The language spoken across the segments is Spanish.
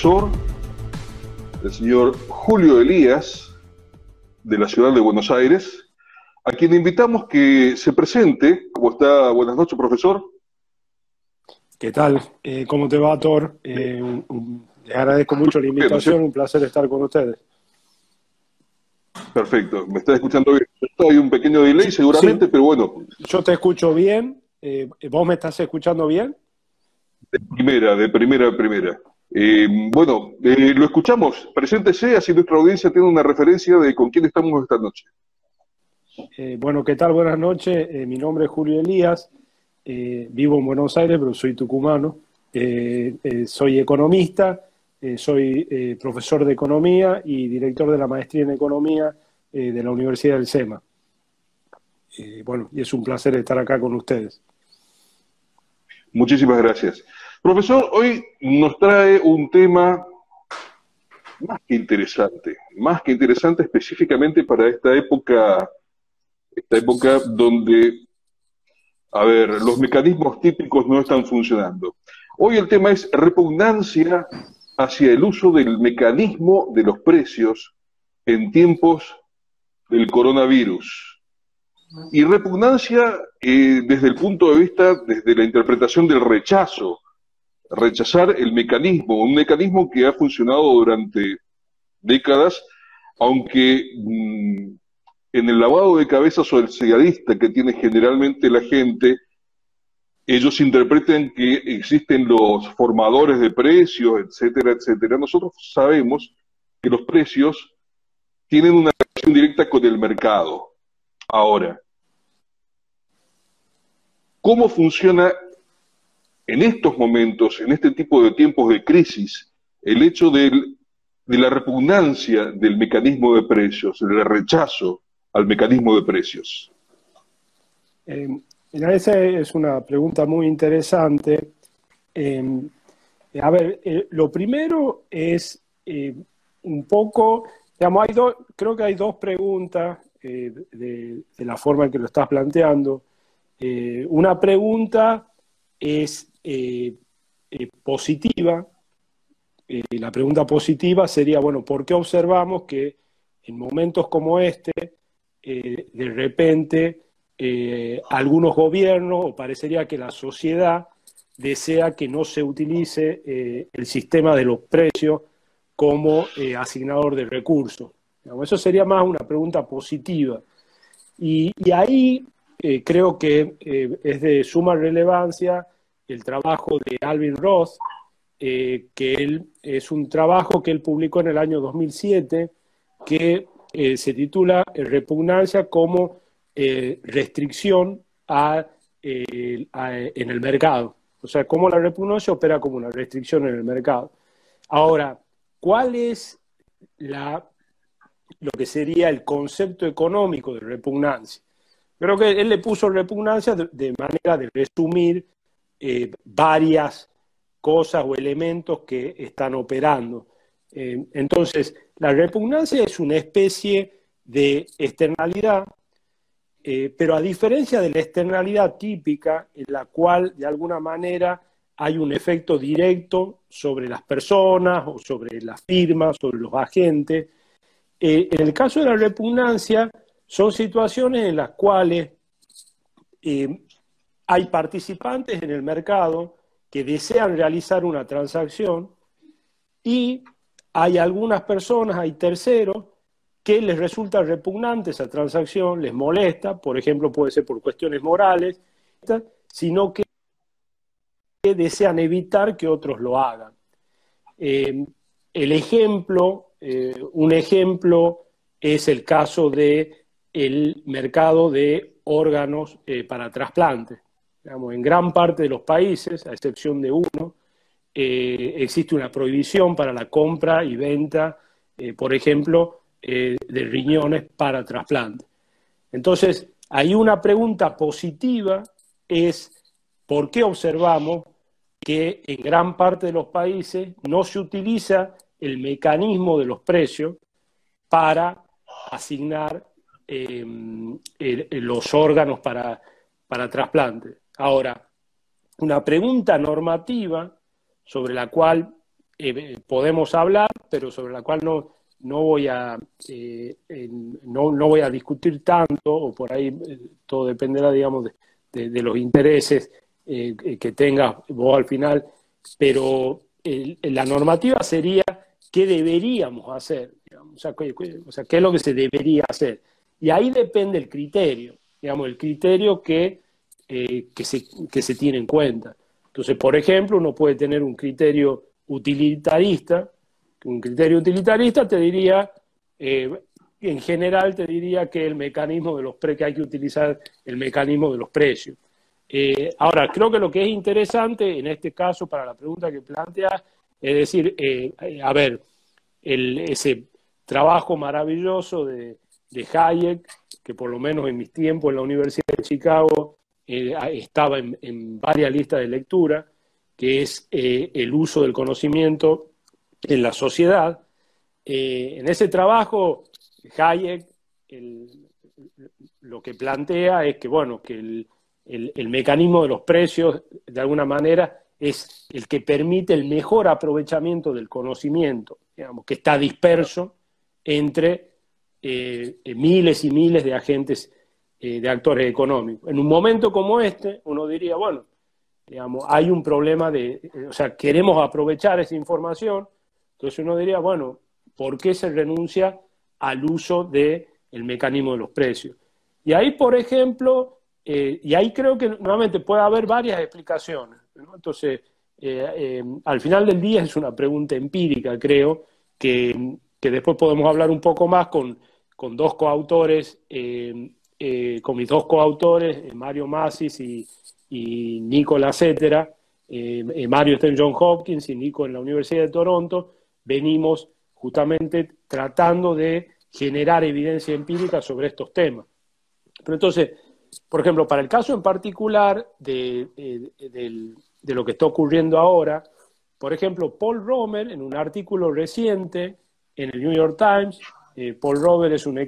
profesor, el señor Julio Elías, de la ciudad de Buenos Aires, a quien invitamos que se presente. ¿Cómo está? Buenas noches, profesor. ¿Qué tal? Eh, ¿Cómo te va, Thor? Eh, les agradezco mucho la invitación, un placer estar con ustedes. Perfecto, me está escuchando bien. Hay un pequeño delay seguramente, pero bueno. Yo te escucho bien. Eh, ¿Vos me estás escuchando bien? De primera, de primera, de primera. Eh, bueno, eh, lo escuchamos. Preséntese, así nuestra audiencia tiene una referencia de con quién estamos esta noche. bueno, ¿qué tal? Buenas noches. mi nombre es Julio Elías. vivo en Buenos Aires, pero soy tucumano. soy economista eh, soy eh, profesor de economía y director de la maestría en economía eh, de la Universidad del SEMA. bueno, y es un placer estar acá con ustedes. Muchísimas gracias. Profesor, hoy nos trae un tema más que interesante, más que interesante específicamente para esta época, esta época donde, a ver, los mecanismos típicos no están funcionando. Hoy el tema es repugnancia hacia el uso del mecanismo de los precios en tiempos del coronavirus. Y repugnancia eh, desde el punto de vista, desde la interpretación del rechazo, rechazar el mecanismo, un mecanismo que ha funcionado durante décadas, aunque mm, en el lavado de cabeza socialista que tiene generalmente la gente, ellos interpreten que existen los formadores de precios, etcétera, etcétera. Nosotros sabemos que los precios tienen una relación directa con el mercado. Ahora, ¿cómo funciona en estos momentos, en este tipo de tiempos de crisis, el hecho de la repugnancia del mecanismo de precios, el rechazo al mecanismo de precios? Eh, Mira, esa es una pregunta muy interesante. Em, a ver, eh, lo primero es eh, un poco, creo que hay dos preguntas eh, de, la forma en que lo estás planteando. una pregunta es positiva. la pregunta positiva sería, bueno, ¿por qué observamos que en momentos como este, de repente, eh, algunos gobiernos, o parecería que la sociedad, desea que no se utilice eh, el sistema de los precios como eh, asignador de recursos. Eso sería más una pregunta positiva. Y, ahí creo que es de suma relevancia el trabajo de Alvin Roth, que él, es un trabajo que él publicó en el año 2007, que se titula Repugnancia como eh, restricción eh, en el mercado. O sea, cómo la repugnancia opera como una restricción en el mercado. Ahora, ¿cuál es la, lo que sería el concepto económico de repugnancia? Creo que él le puso repugnancia de, manera de resumir eh, varias cosas o elementos que están operando. entonces, la repugnancia es una especie de externalidad eh, pero a diferencia de la externalidad típica, en la cual de alguna manera hay un efecto directo sobre las personas o sobre las firmas, sobre los agentes, eh, en el caso de la repugnancia son situaciones en las cuales eh, hay participantes en el mercado que desean realizar una transacción y hay algunas personas, hay terceros, que les resulta repugnante esa transacción, les molesta, por ejemplo, puede ser por cuestiones morales, sino que desean evitar que otros lo hagan. Eh, el ejemplo, eh, un ejemplo es el caso de el mercado de órganos eh, para trasplante. en gran parte de los países, a excepción de uno, existe una prohibición para la compra y venta, por ejemplo, eh, de riñones para trasplante. Entonces, hay una pregunta positiva es por qué observamos que en gran parte de los países no se utiliza el mecanismo de los precios para asignar eh, los órganos para, para trasplante. Ahora, una pregunta normativa sobre la cual podemos hablar, pero sobre la cual no, no voy a no, no, voy a discutir tanto, o por ahí todo dependerá, digamos, de, de los intereses que tenga vos al final, pero la normativa sería qué deberíamos hacer, o, sea, qué, es lo que se debería hacer. Y ahí depende el criterio, digamos, el criterio que, eh, que, se, que se tiene en cuenta. Entonces, por ejemplo, uno puede tener un criterio utilitarista, un criterio utilitarista te diría, eh, en general te diría que el mecanismo de los pre que hay que utilizar el mecanismo de los precios. Eh, ahora, creo que lo que es interesante en este caso para la pregunta que plantea es decir, a ver, ese trabajo maravilloso de, Hayek, que por lo menos en mis tiempos en la Universidad de Chicago eh, estaba en, varias listas de lectura, que es el uso del conocimiento en la sociedad. en ese trabajo, Hayek lo que plantea es que, bueno, que el, el, mecanismo de los precios, de alguna manera, es el que permite el mejor aprovechamiento del conocimiento, digamos, que está disperso entre eh, miles y miles de agentes, eh, de actores económicos. En un momento como este, uno diría, bueno, digamos, hay un problema de, eh, o sea, queremos aprovechar esa información, entonces uno diría, bueno, ¿por qué se renuncia al uso del mecanismo de los precios? Y ahí, por ejemplo, eh, y ahí creo que nuevamente puede haber varias explicaciones. Entonces, al final del día es una pregunta empírica, creo, que, después podemos hablar un poco más con, con dos coautores, con mis dos coautores, Mario Masis y, y Nicola Cetera. Mario está en John Hopkins y Nico en la Universidad de Toronto. Venimos justamente tratando de generar evidencia empírica sobre estos temas. Pero entonces, por ejemplo, para el caso en particular de, lo que está ocurriendo ahora, por ejemplo, Paul Romer, en un artículo reciente en el New York Times, eh, Paul Romer es un,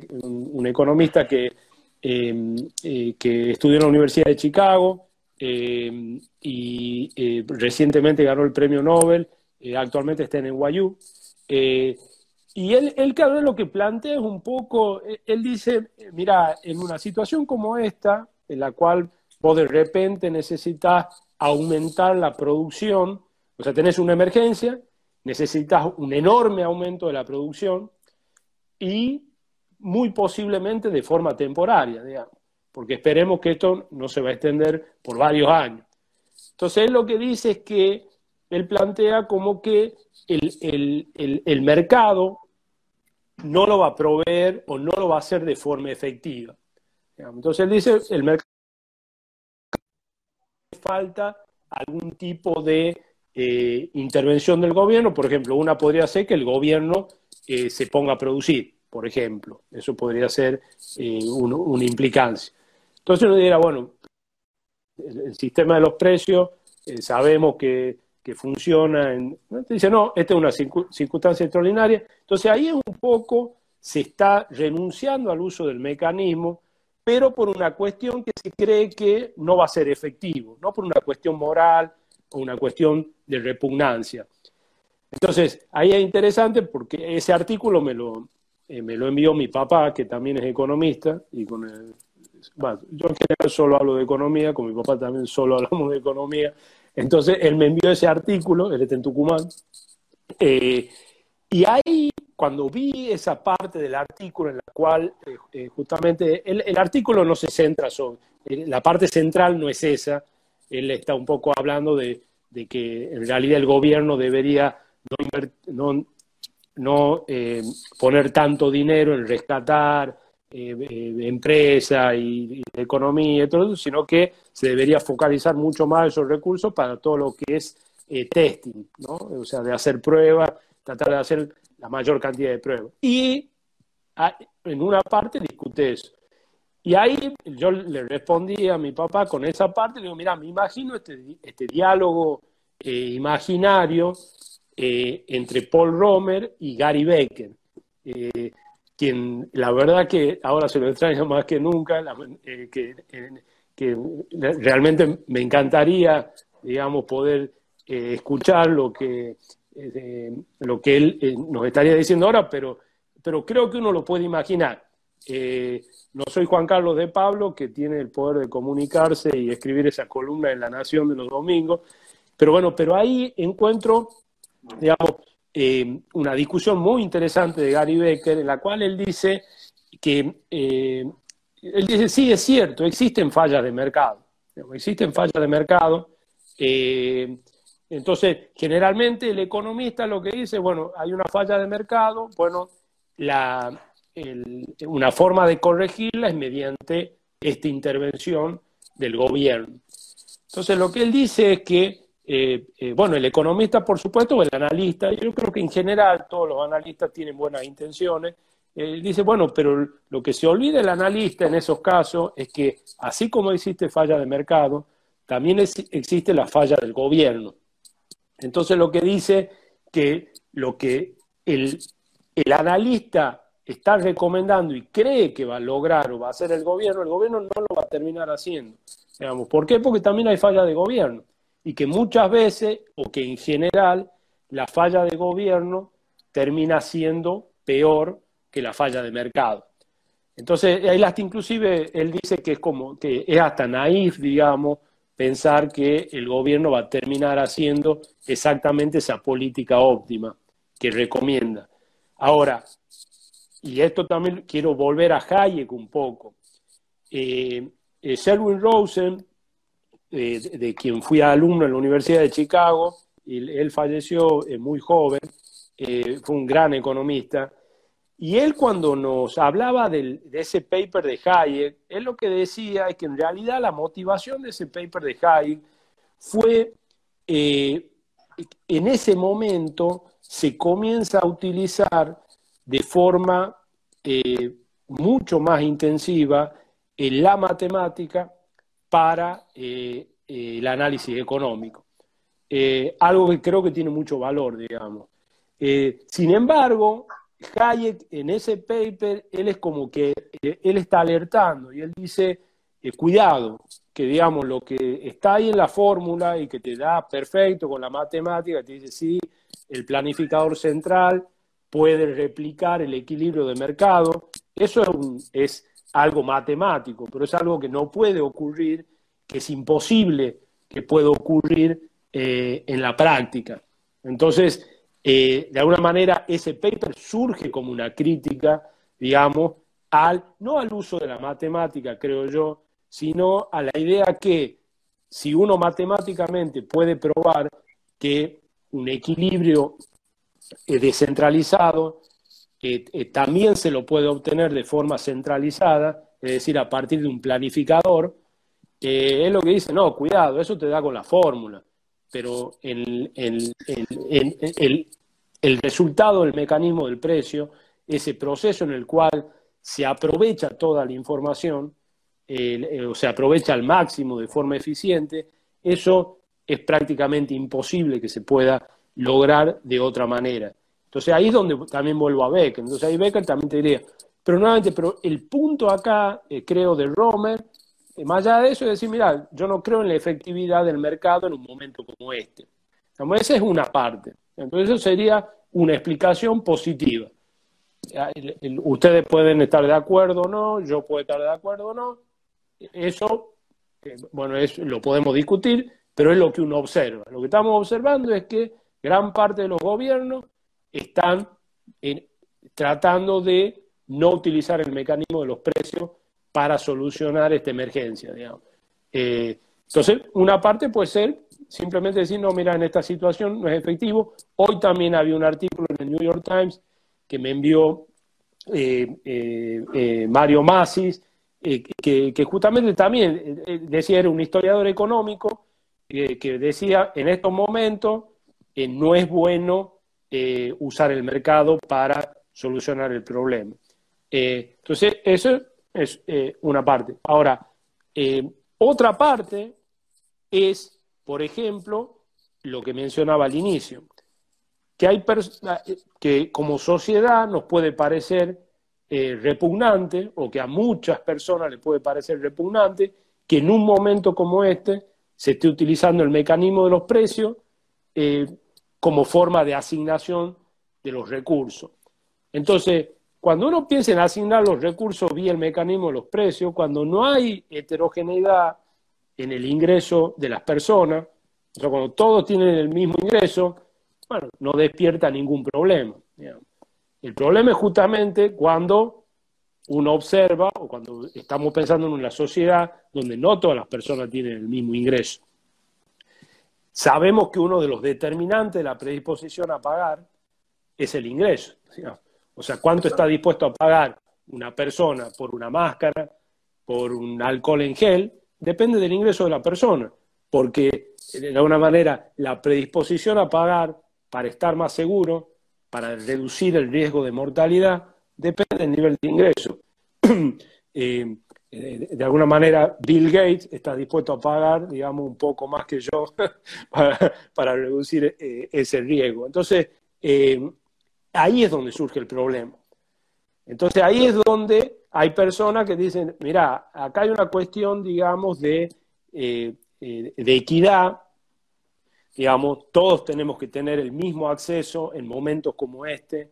economista que, eh, que estudió en la Universidad de Chicago em, y eh, recientemente ganó el premio Nobel, actualmente está en NYU. Y él, él vez lo que plantea es un poco, él dice, mira, en una situación como esta, en la cual vos de repente necesitas aumentar la producción, o sea, tenés una emergencia, necesitas un enorme aumento de la producción y muy posiblemente de forma temporaria, digamos, porque esperemos que esto no se va a extender por varios años. Entonces, él lo que dice es que él plantea como que el, el mercado no lo va a proveer o no lo va a hacer de forma efectiva. Entonces él dice, el mercado falta algún tipo de eh, intervención del gobierno, por ejemplo, una podría ser que el gobierno eh, se ponga a producir, por ejemplo, eso podría ser eh, una implicancia. Entonces uno dirá, bueno, el, sistema de los precios, sabemos que que funciona. En, Dice, no, esta es una circunstancia extraordinaria. Entonces ahí es un poco, se está renunciando al uso del mecanismo, pero por una cuestión que se cree que no va a ser efectivo, no por una cuestión moral o una cuestión de repugnancia. Entonces, ahí es interesante porque ese artículo me lo, eh, me lo envió mi papá, que también es economista, y con bueno, yo en general solo hablo de economía, con mi papá también solo hablamos de economía, entonces, él me envió ese artículo, él está en Tucumán, eh, y ahí, cuando vi esa parte del artículo en la cual eh, justamente el, artículo no se centra sobre, la parte central no es esa, él está un poco hablando de, que en realidad el gobierno debería no, no poner tanto dinero en rescatar eh, eh, empresa y, economía y todo eso, sino que se debería focalizar mucho más esos recursos para todo lo que es eh, testing, ¿no? O sea, de hacer pruebas, tratar de hacer la mayor cantidad de pruebas. Y en una parte discute eso. Y ahí yo le respondí a mi papá con esa parte, le digo, mira, me imagino este, este diálogo imaginario entre Paul Romer y Gary Becker quien la verdad que ahora se lo extraña más que nunca, eh, que, que, realmente me encantaría, digamos, poder eh, escuchar lo que, lo que él nos estaría diciendo ahora, pero, pero creo que uno lo puede imaginar. no soy Juan Carlos de Pablo, que tiene el poder de comunicarse y escribir esa columna en La Nación de los domingos, pero bueno, pero ahí encuentro, digamos, una discusión muy interesante de Gary Becker, en la cual él dice que él dice, sí, es cierto, existen fallas de mercado. Existen fallas de mercado. Eh, entonces, generalmente el economista lo que dice, bueno, hay una falla de mercado, bueno, la, una forma de corregirla es mediante esta intervención del gobierno. Entonces, lo que él dice es que, eh, eh, bueno, el economista, por supuesto, o el analista, yo creo que en general todos los analistas tienen buenas intenciones, dice, bueno, pero lo que se olvida el analista en esos casos es que así como existe falla de mercado, también existe la falla del gobierno. Entonces lo que dice que lo que el, el analista está recomendando y cree que va a lograr o va a hacer el gobierno, el gobierno no lo va a terminar haciendo. Digamos, ¿Por qué? Porque también hay falla de gobierno y que muchas veces, o que en general, la falla de gobierno termina siendo peor que la falla de mercado. Entonces, ahí hasta inclusive él dice que es como que es hasta naif, digamos, pensar que el gobierno va a terminar haciendo exactamente esa política óptima que recomienda. Ahora, y esto también quiero volver a Hayek un poco. Eh, eh Rosen, eh, de, quien fui alumno en la Universidad de Chicago, y él falleció eh, muy joven, fue un gran economista, y él cuando nos hablaba de ese paper de Hayek, él lo que decía es que en realidad la motivación de ese paper de Hayek fue, eh, en ese momento se comienza a utilizar de forma eh, mucho más intensiva en la matemática para eh, el análisis económico. algo que creo que tiene mucho valor, digamos. sin embargo, Hayek en ese paper, él es como que, eh, él está alertando y él dice, eh, cuidado, que digamos lo que está ahí en la fórmula y que te da perfecto con la matemática, te dice, sí, el planificador central puede replicar el equilibrio de mercado, eso es, es algo matemático, pero es algo que no puede ocurrir, que es imposible que pueda ocurrir eh, en la práctica. Entonces, eh, de alguna manera ese paper surge como una crítica, digamos, al, no al uso de la matemática, creo yo, sino a la idea que si uno matemáticamente puede probar que un equilibrio eh, descentralizado eh, también se lo puede obtener de forma centralizada, es decir, a partir de un planificador, es lo que dice, no, cuidado, eso te da con la fórmula pero el, el, resultado del mecanismo del precio, ese proceso en el cual se aprovecha toda la información, eh, o se aprovecha al máximo de forma eficiente, eso es prácticamente imposible que se pueda lograr de otra manera. Entonces ahí es donde también vuelvo a Becker. Entonces ahí Becker también te diría, pero nuevamente, pero el punto acá, eh, creo, de Romer, más allá de eso, es decir, mira, yo no creo en la efectividad del mercado en un momento como este. esa es una parte. Entonces, eso sería una explicación positiva. ustedes pueden estar de acuerdo o no, yo puedo estar de acuerdo o no. Eso, eh, bueno, eso lo podemos discutir, pero es lo que uno observa. Lo que estamos observando es que gran parte de los gobiernos están tratando de no utilizar el mecanismo de los precios para solucionar esta emergencia, digamos. Eh, entonces, una parte puede ser simplemente decir, no, mira, en esta situación no es efectivo. Hoy también había un artículo en el New York Times que me envió eh, eh, Mario Masis, que, que, justamente también decía, era un historiador económico, que decía, en estos momentos no es bueno usar el mercado para solucionar el problema. entonces, eso es eh, una parte. Ahora, eh, otra parte es, por ejemplo, lo que mencionaba al inicio, que hay que como sociedad nos puede parecer eh, repugnante o que a muchas personas les puede parecer repugnante que en un momento como este se esté utilizando el mecanismo de los precios como forma de asignación de los recursos. Entonces, cuando uno piensa en asignar los recursos vía el mecanismo de los precios, cuando no hay heterogeneidad en el ingreso de las personas, o sea, cuando todos tienen el mismo ingreso, bueno, no despierta ningún problema. El problema es justamente cuando uno observa o cuando estamos pensando en una sociedad donde no todas las personas tienen el mismo ingreso. Sabemos que uno de los determinantes de la predisposición a pagar es el ingreso. O sea, cuánto está dispuesto a pagar una persona por una máscara, por un alcohol en gel, depende del ingreso de la persona, porque de alguna manera la predisposición a pagar para estar más seguro, para reducir el riesgo de mortalidad, depende del nivel de ingreso. Eh, eh, de alguna manera, Bill Gates está dispuesto a pagar, digamos, un poco más que yo para, reducir eh, ese riesgo. Entonces, ahí es donde surge el problema. Entonces, ahí es donde hay personas que dicen, mira, acá hay una cuestión, digamos, de, de equidad, digamos, todos tenemos que tener el mismo acceso en momentos como este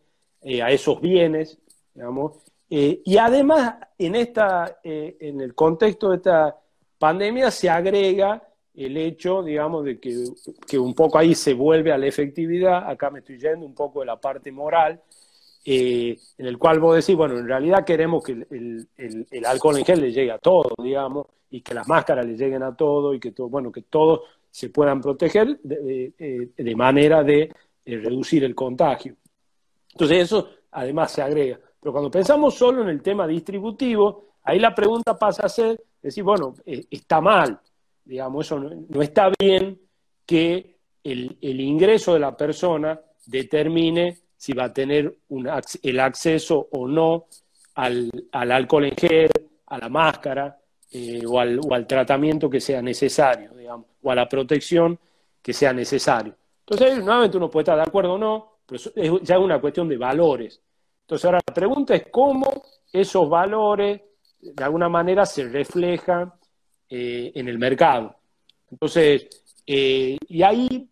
a esos bienes, digamos, eh, y además, en, esta, eh, en el contexto de esta pandemia se agrega el hecho, digamos, de que, un poco ahí se vuelve a la efectividad, acá me estoy yendo un poco de la parte moral, eh, en el cual vos decís, bueno, en realidad queremos que el, alcohol en gel le llegue a todos, digamos, y que las máscaras le lleguen a todos, y que, todo, bueno, que todos se puedan proteger de manera de reducir el contagio. Entonces eso además se agrega. Pero cuando pensamos solo en el tema distributivo, ahí la pregunta pasa a ser, decir, bueno, eh, está mal, digamos, eso no, está bien que el, ingreso de la persona determine si va a tener el acceso o no al, alcohol en gel, a la máscara eh, o, al, al, tratamiento que sea necesario, digamos, o a la protección que sea necesario. Entonces, nuevamente uno puede estar de acuerdo o no, pero es ya una cuestión de valores. Entonces ahora la pregunta es cómo esos valores de alguna manera se reflejan eh, en el mercado. Entonces, eh, y ahí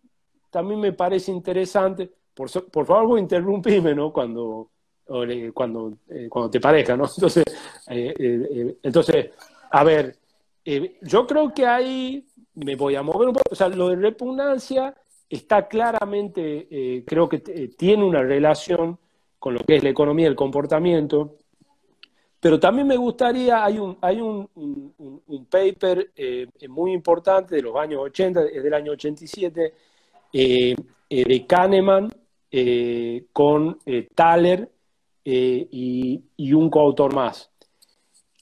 también me parece interesante, por, por favor vos interrumpime, ¿no? Cuando, cuando, eh, cuando te parezca, ¿no? Entonces, entonces a ver, yo creo que ahí me voy a mover un poco, o sea, lo de repugnancia está claramente, creo que tiene una relación con lo que es la economía del comportamiento. Pero también me gustaría, hay un, hay un, un, paper eh, muy importante de los años 80, es del año 87, eh, eh, de Kahneman con Thaler y, un coautor más.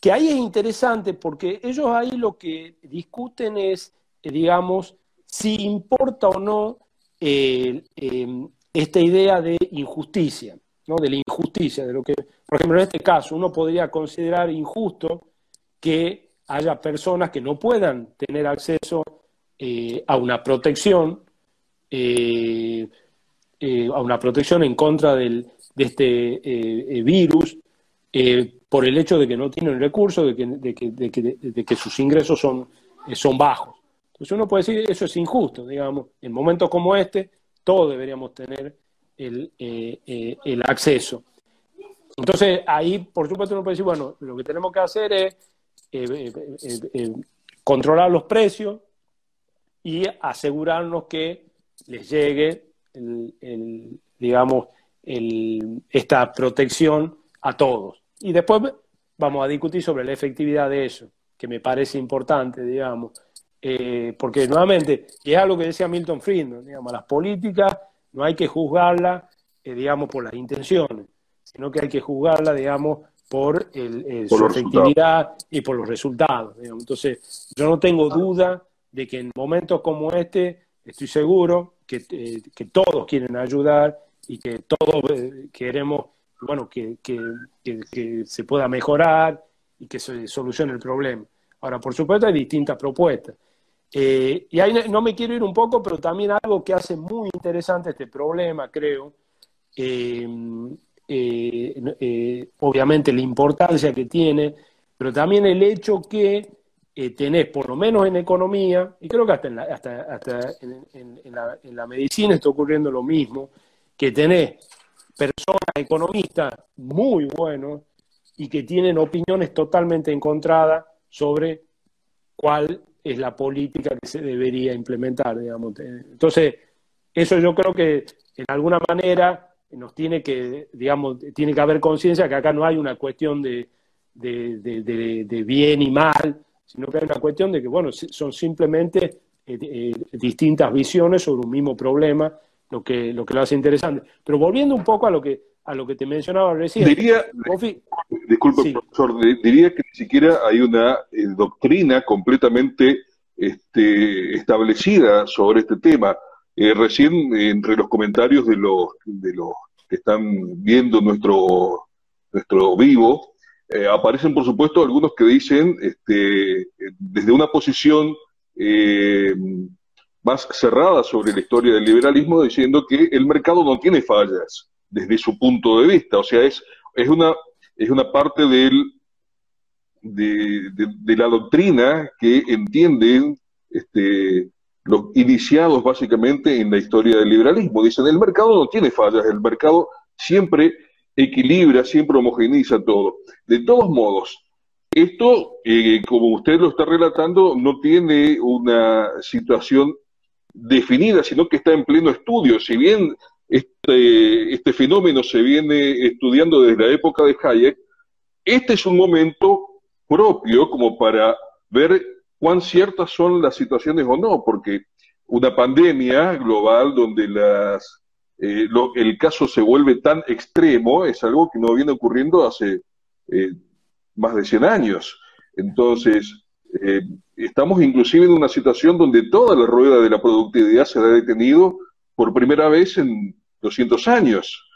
Que ahí es interesante porque ellos ahí lo que discuten es, digamos, si importa o no esta idea de injusticia de la injusticia, de lo que, por ejemplo, en este caso uno podría considerar injusto que haya personas que no puedan tener acceso eh, a una protección, eh, eh, a una protección en contra del, de este virus, por el hecho de que no tienen recursos, de que, de que, de que, de que sus ingresos son, son bajos. Entonces uno puede decir, eso es injusto, digamos, en momentos como este, todos deberíamos tener el, eh, eh, el acceso. Entonces, ahí, por supuesto, uno puede decir, bueno, lo que tenemos que hacer es eh, controlar los precios y asegurarnos que les llegue, el, digamos, esta protección a todos. Y después vamos a discutir sobre la efectividad de eso, que me parece importante, digamos. porque nuevamente, es algo que decía Milton Friedman, digamos, las políticas no hay que juzgarla, eh, digamos, por las intenciones, sino que hay que juzgarla, digamos, por, el, su efectividad y por los resultados. Entonces, yo no tengo duda de que en momentos como este, estoy seguro que, eh, que todos quieren ayudar y que todos eh, queremos, bueno, que, que, que, se pueda mejorar y que se solucione el problema. Ahora, por supuesto, hay distintas propuestas. Eh, y ahí no me quiero ir un poco, pero también algo que hace muy interesante este problema, creo, eh, eh, obviamente la importancia que tiene, pero también el hecho que tenés, por lo menos en economía, y creo que hasta, en la, hasta, en, la, medicina está ocurriendo lo mismo, que tenés personas economistas muy buenos y que tienen opiniones totalmente encontradas sobre cuál es la política que se debería implementar, digamos. Entonces, eso yo creo que en alguna manera nos tiene que, digamos, tiene que haber conciencia que acá no hay una cuestión de, de, bien y mal, sino que hay una cuestión de que, bueno, son simplemente eh, eh, distintas visiones sobre un mismo problema, lo que, lo que lo hace interesante. Pero volviendo un poco a lo que, a lo que te mencionaba recién. Diría, disculpe, profesor, diría que ni siquiera hay una eh, doctrina completamente este, establecida sobre este tema. recién, entre los comentarios de los, de los que están viendo nuestro, nuestro vivo, eh, aparecen, por supuesto, algunos que dicen, este, desde una posición eh, más cerrada sobre la historia del liberalismo, diciendo que el mercado no tiene fallas desde su punto de vista. O sea, es, es, una, es una parte del, de, la doctrina que entienden este, los iniciados básicamente en la historia del liberalismo. Dicen, el mercado no tiene fallas, el mercado siempre equilibra, siempre homogeniza todo. De todos modos, esto, eh, como usted lo está relatando, no tiene una situación definida, sino que está en pleno estudio. Si bien este, este fenómeno se viene estudiando desde la época de Hayek, este es un momento propio como para ver cuán ciertas son las situaciones o no, porque una pandemia global donde las eh, el caso se vuelve tan extremo, es algo que no viene ocurriendo hace eh, más de 100 años. Entonces, eh, estamos inclusive en una situación donde toda la rueda de la productividad se ha detenido por primera vez en 200 años.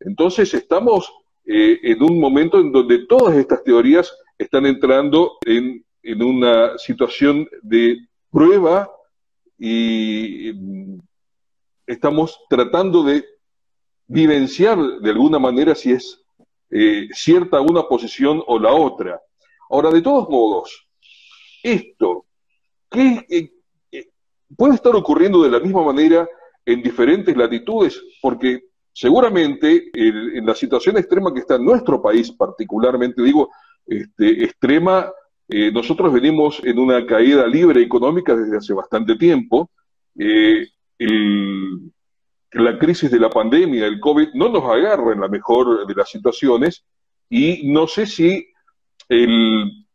Entonces, estamos en un momento en donde todas estas teorías están entrando en, una situación de prueba y estamos tratando de vivenciar de alguna manera si es eh, cierta una posición o la otra. Ahora, de todos modos, esto, ¿qué, eh, eh, puede estar ocurriendo de la misma manera en diferentes latitudes? Porque seguramente en la situación extrema que está en nuestro país, particularmente, digo, este, extrema, nosotros venimos en una caída libre económica desde hace bastante tiempo. Eh, la crisis de la pandemia, el COVID, no nos agarra en la mejor de las situaciones y no sé si el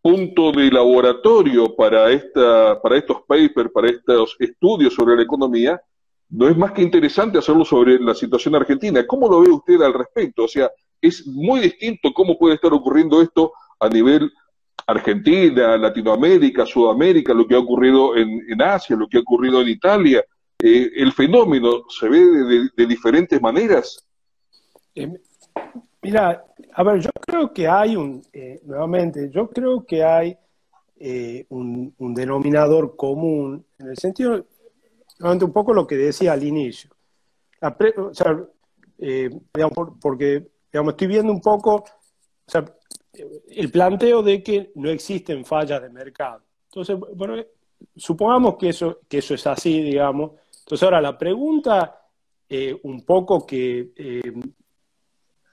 punto de laboratorio para, esta, para estos papers, para estos estudios sobre la economía, no es más que interesante hacerlo sobre la situación argentina. ¿Cómo lo ve usted al respecto? O sea, es muy distinto cómo puede estar ocurriendo esto a nivel Argentina, Latinoamérica, Sudamérica, lo que ha ocurrido en, Asia, lo que ha ocurrido en Italia. Eh, ¿El fenómeno se ve de, diferentes maneras? Eh, mira, a ver, yo creo que hay un, eh, nuevamente, yo creo que hay un, denominador común, en el sentido, un poco lo que decía al inicio. digamos, porque, digamos, estoy viendo un poco, el planteo de que no existen fallas de mercado. Entonces, supongamos que eso, que eso es así, digamos. Entonces, ahora la pregunta eh, un poco que, eh,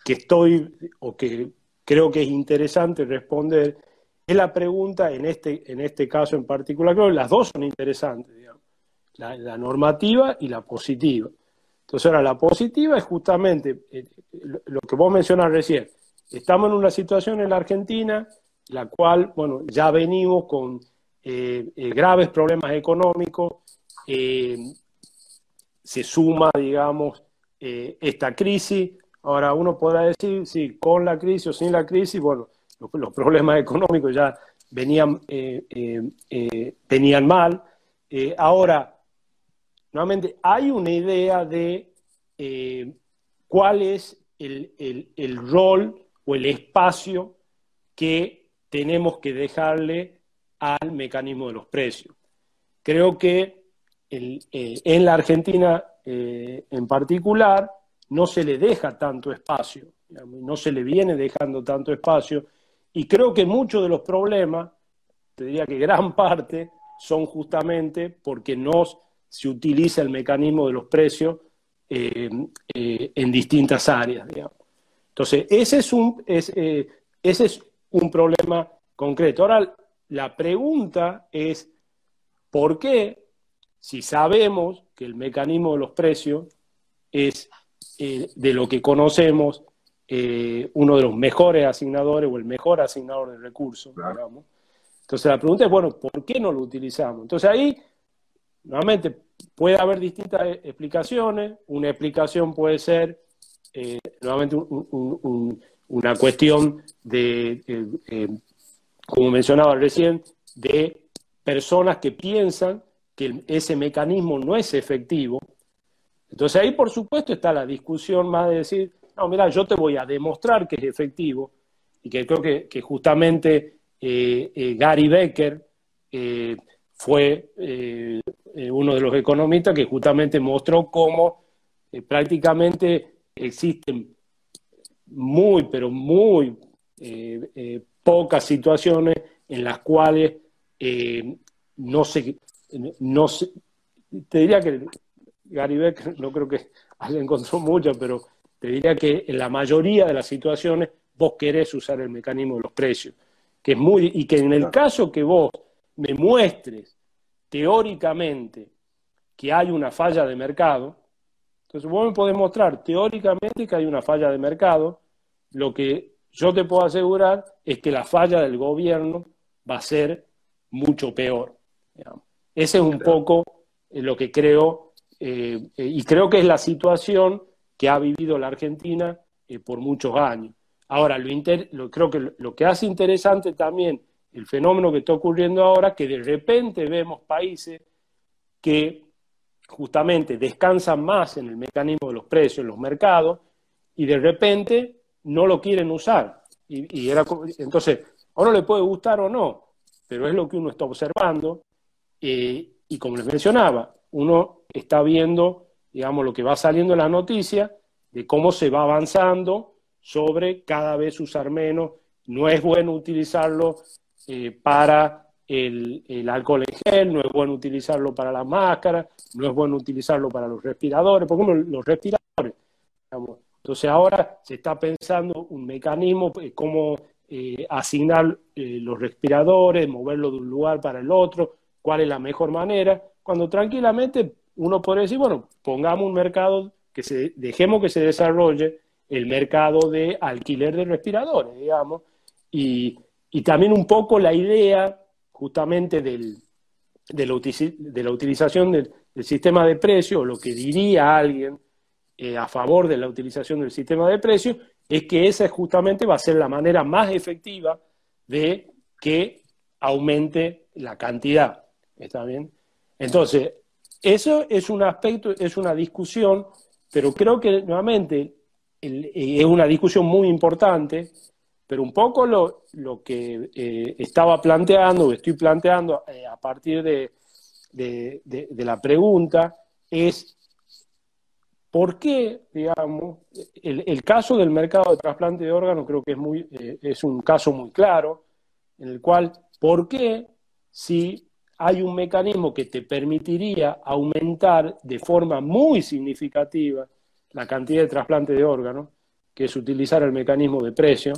que estoy, o que creo que es interesante responder, es la pregunta en este, en este caso en particular, creo que las dos son interesantes, digamos, la, normativa y la positiva. Entonces, ahora la positiva es justamente eh, lo que vos mencionas recién, Estamos en una situación en la Argentina, la cual, bueno, ya venimos con eh, eh, graves problemas económicos, se suma, digamos, esta crisis. Ahora uno podrá decir, si con la crisis o sin la crisis, bueno, los, problemas económicos ya venían, venían mal. ahora, nuevamente, hay una idea de cuál es el, el, rol o el espacio que tenemos que dejarle al mecanismo de los precios. Creo que eh, en la Argentina eh, en particular no se le deja tanto espacio, no se le viene dejando tanto espacio, y creo que muchos de los problemas te diría que gran parte son justamente porque no se utiliza el mecanismo de los precios eh, eh, en distintas áreas. Entonces, ese es, un, ese es un problema concreto. Ahora, la pregunta es, ¿por qué, si sabemos que el mecanismo de los precios es de lo que conocemos eh, uno de los mejores asignadores o el mejor asignador de recursos, Entonces la pregunta es, bueno, ¿por qué no lo utilizamos? Entonces ahí, nuevamente, puede haber distintas explicaciones. Una explicación puede ser, eh, nuevamente, una cuestión de, eh, como mencionaba recién, de personas que piensan que ese mecanismo no es efectivo. Entonces ahí, por supuesto, está la discusión más de decir, no, mira, yo te voy a demostrar que es efectivo y que creo que, justamente eh, eh, Gary Becker eh, fue uno de los economistas que justamente mostró cómo prácticamente existen muy, pero muy pocas situaciones en las cuales no se, no se, te diría que Gary Becker no creo que haya encontrado muchas, pero te diría que en la mayoría de las situaciones vos querés usar el mecanismo de los precios, que es muy y que en el caso que vos me muestres teóricamente que hay una falla de mercado, entonces vos me podés mostrar teóricamente que hay una falla de mercado, lo que yo te puedo asegurar es que la falla del gobierno va a ser mucho peor. Ese es un poco eh, lo que creo, eh, eh, y creo que es la situación que ha vivido la Argentina eh, por muchos años. Ahora, lo, creo que lo, que hace interesante también el fenómeno que está ocurriendo ahora, que de repente vemos países que justamente descansan más en el mecanismo de los precios en los mercados y de repente no lo quieren usar. Y, era, entonces, a uno le puede gustar o no, pero es lo que uno está observando. Eh, y como les mencionaba, uno está viendo digamos, lo que va saliendo en la noticia de cómo se va avanzando sobre cada vez usar menos. No es bueno utilizarlo eh, para el, alcohol en gel, no es bueno utilizarlo para las máscaras, no es bueno utilizarlo para los respiradores, por ejemplo, los respiradores. Entonces ahora se está pensando un mecanismo, eh, cómo eh, asignar los respiradores, moverlo de un lugar para el otro, cuál es la mejor manera, cuando tranquilamente uno puede decir, bueno, pongamos un mercado, que se, dejemos que se desarrolle el mercado de alquiler de respiradores, digamos, y, también un poco la idea justamente de, la, utilización del, sistema de precios, lo que diría alguien eh, a favor de la utilización del sistema de precios, es que esa justamente va a ser la manera más efectiva de que aumente la cantidad. ¿Está bien? Entonces, eso es un aspecto, es una discusión, pero creo que nuevamente es una discusión muy importante, pero un poco lo, que eh, estaba planteando, o estoy planteando eh, a partir de, la pregunta, es por qué, digamos, el, caso del mercado de trasplante de órganos creo que es, muy, eh, es un caso muy claro, en el cual, ¿por qué si hay un mecanismo que te permitiría aumentar de forma muy significativa la cantidad de trasplante de órganos, que es utilizar el mecanismo de precio,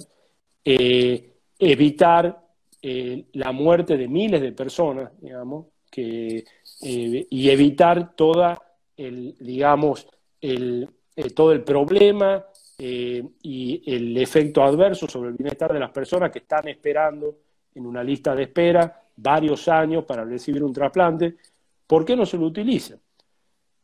eh, evitar eh, la muerte de miles de personas, digamos, eh, y evitar toda digamos, todo el problema y el efecto adverso sobre el bienestar de las personas que están esperando en una lista de espera varios años para recibir un trasplante, ¿por qué no se lo utiliza?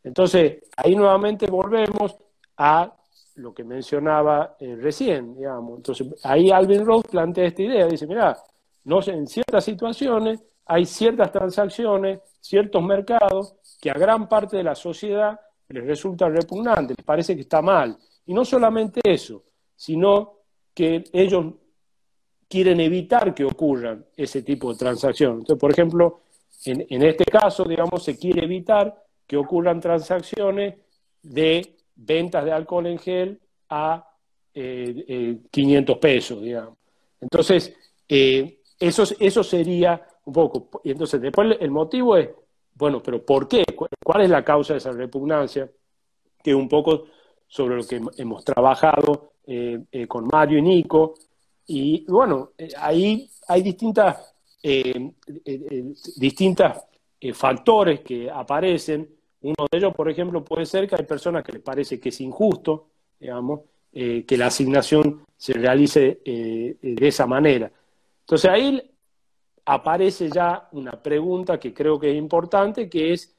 Entonces, ahí nuevamente volvemos a lo que mencionaba eh, recién, digamos. Entonces, ahí Alvin Roth plantea esta idea, dice, mira, no en ciertas situaciones hay ciertas transacciones, ciertos mercados que a gran parte de la sociedad les resulta repugnante, les parece que está mal. Y no solamente eso, sino que ellos quieren evitar que ocurran ese tipo de transacciones. Entonces, por ejemplo, en, este caso, digamos, se quiere evitar que ocurran transacciones de ventas de alcohol en gel a 500 eh, eh, pesos, digamos. Entonces, eh, eso, sería un poco. Y entonces después el motivo es, bueno, pero ¿por qué? ¿Cuál es la causa de esa repugnancia? Que un poco sobre lo que hemos trabajado eh, eh, con Mario y Nico. Y bueno, eh, ahí hay distintas, distintas factores que aparecen. Uno de ellos, por ejemplo, puede ser que hay personas que les parece que es injusto, digamos, que la asignación se realice de esa manera. Entonces ahí aparece ya una pregunta que creo que es importante, que es,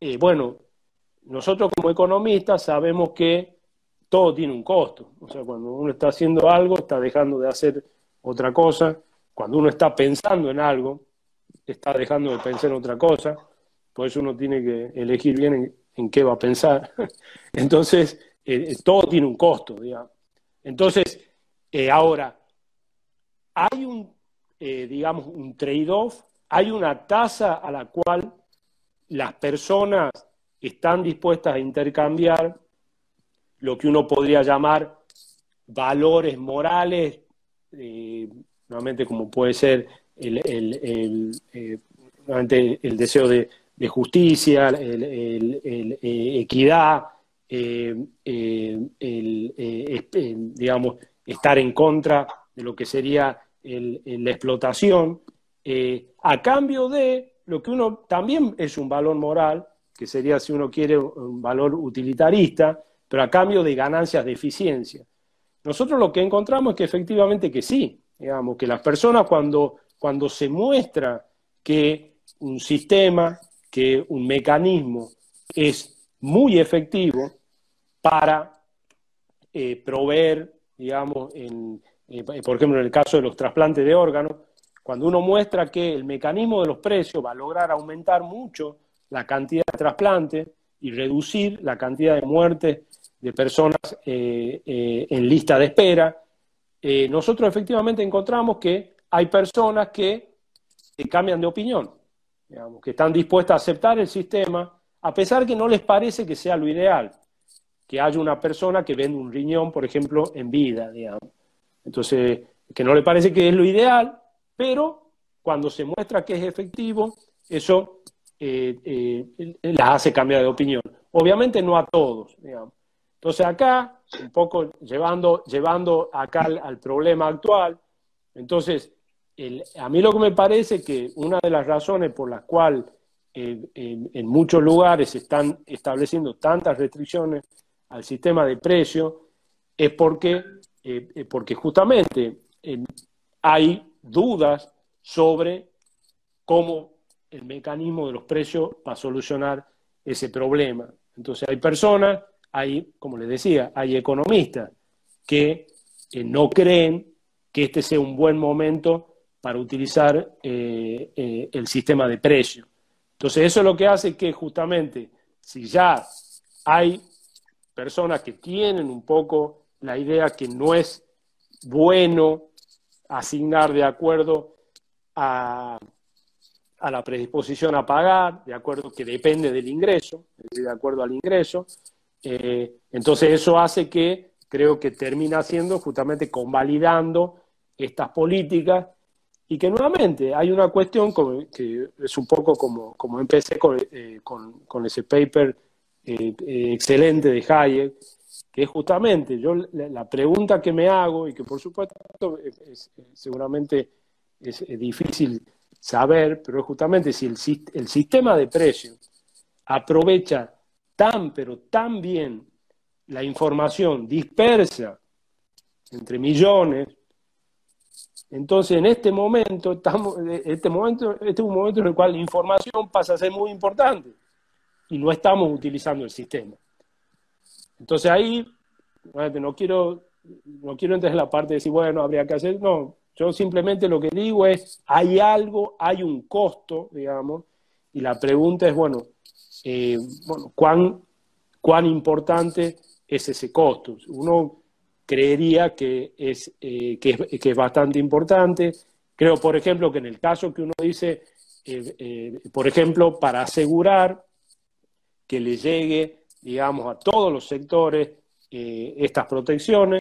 eh, bueno, nosotros como economistas sabemos que todo tiene un costo. O sea, cuando uno está haciendo algo, está dejando de hacer otra cosa. Cuando uno está pensando en algo, está dejando de pensar en otra cosa. Por eso uno tiene que elegir bien en, qué va a pensar. Entonces, eh, todo tiene un costo, digamos. Entonces, eh, ahora, hay un eh, digamos, un trade-off, hay una tasa a la cual las personas están dispuestas a intercambiar lo que uno podría llamar valores morales, eh, nuevamente como puede ser el, eh, deseo de, justicia, el, equidad, digamos, estar en contra de lo que sería la explotación, eh, a cambio de lo que uno también es un valor moral, que sería, si uno quiere, un valor utilitarista, pero a cambio de ganancias de eficiencia. Nosotros lo que encontramos es que efectivamente que sí, digamos, que las personas cuando, cuando se muestra que un sistema, que un mecanismo es muy efectivo para eh, proveer, digamos, en, eh, por ejemplo, en el caso de los trasplantes de órganos, cuando uno muestra que el mecanismo de los precios va a lograr aumentar mucho la cantidad de trasplantes y reducir la cantidad de muertes de personas eh, en lista de espera, nosotros efectivamente encontramos que hay personas que, cambian de opinión, que están dispuestas a aceptar el sistema, a pesar que no les parece que sea lo ideal, que haya una persona que vende un riñón, por ejemplo, en vida, digamos. Entonces, que no le parece que es lo ideal, pero cuando se muestra que es efectivo, eso eh, eh, las hace cambiar de opinión. Obviamente no a todos, digamos. Entonces acá, un poco llevando, llevando acá al, problema actual, entonces, a mí lo que me parece que una de las razones por las cuales eh, en muchos lugares se están estableciendo tantas restricciones al sistema de precios es porque eh, eh, porque justamente hay dudas sobre cómo el mecanismo de los precios va a solucionar ese problema. Entonces hay personas, hay, como les decía, hay economistas que no creen que este sea un buen momento para utilizar el sistema de precios. Entonces eso es lo que hace que justamente si ya hay personas que tienen un poco la idea que no es bueno asignar de acuerdo a, la predisposición a pagar, de acuerdo que depende del ingreso, de acuerdo al ingreso. Eh, entonces eso hace que creo que termina siendo justamente convalidando estas políticas y que nuevamente hay una cuestión que es un poco como, como empecé con, eh, ese paper eh, excelente de Hayek, que es justamente yo la pregunta que me hago y que por supuesto seguramente es, difícil saber, pero es justamente si el, el sistema de precios aprovecha tan pero tan bien la información dispersa entre millones, entonces en este momento estamos, este momento, este es un momento en el cual la información pasa a ser muy importante y no estamos utilizando el sistema. Entonces ahí, no quiero, no quiero entrar en la parte de decir, bueno, habría que hacer, no, yo simplemente lo que digo es, hay algo, hay un costo, digamos, y la pregunta es, bueno, eh, bueno ¿cuán, ¿cuán importante es ese costo? Uno creería que es, eh, que es, que es bastante importante. Creo, por ejemplo, que en el caso que uno dice, eh, por ejemplo, para asegurar que le llegue digamos, a todos los sectores eh, estas protecciones.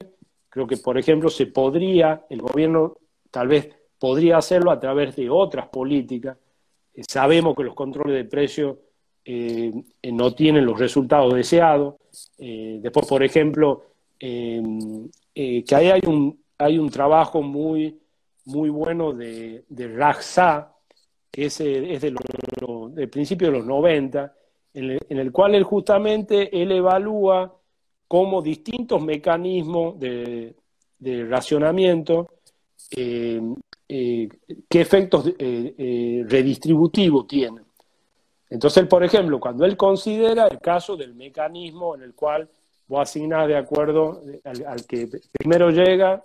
Creo que, por ejemplo, se podría, el gobierno tal vez podría hacerlo a través de otras políticas. Eh, sabemos que los controles de precios eh, no tienen los resultados deseados. después, por ejemplo, que ahí hay un, hay un trabajo muy, muy bueno de, de que es, es de del principio de los 90, en el, cual él justamente él evalúa cómo distintos mecanismos de, racionamiento, eh, eh, qué efectos eh, redistributivos tienen. Entonces, por ejemplo, cuando él considera el caso del mecanismo en el cual vos asignás de acuerdo al, que primero llega,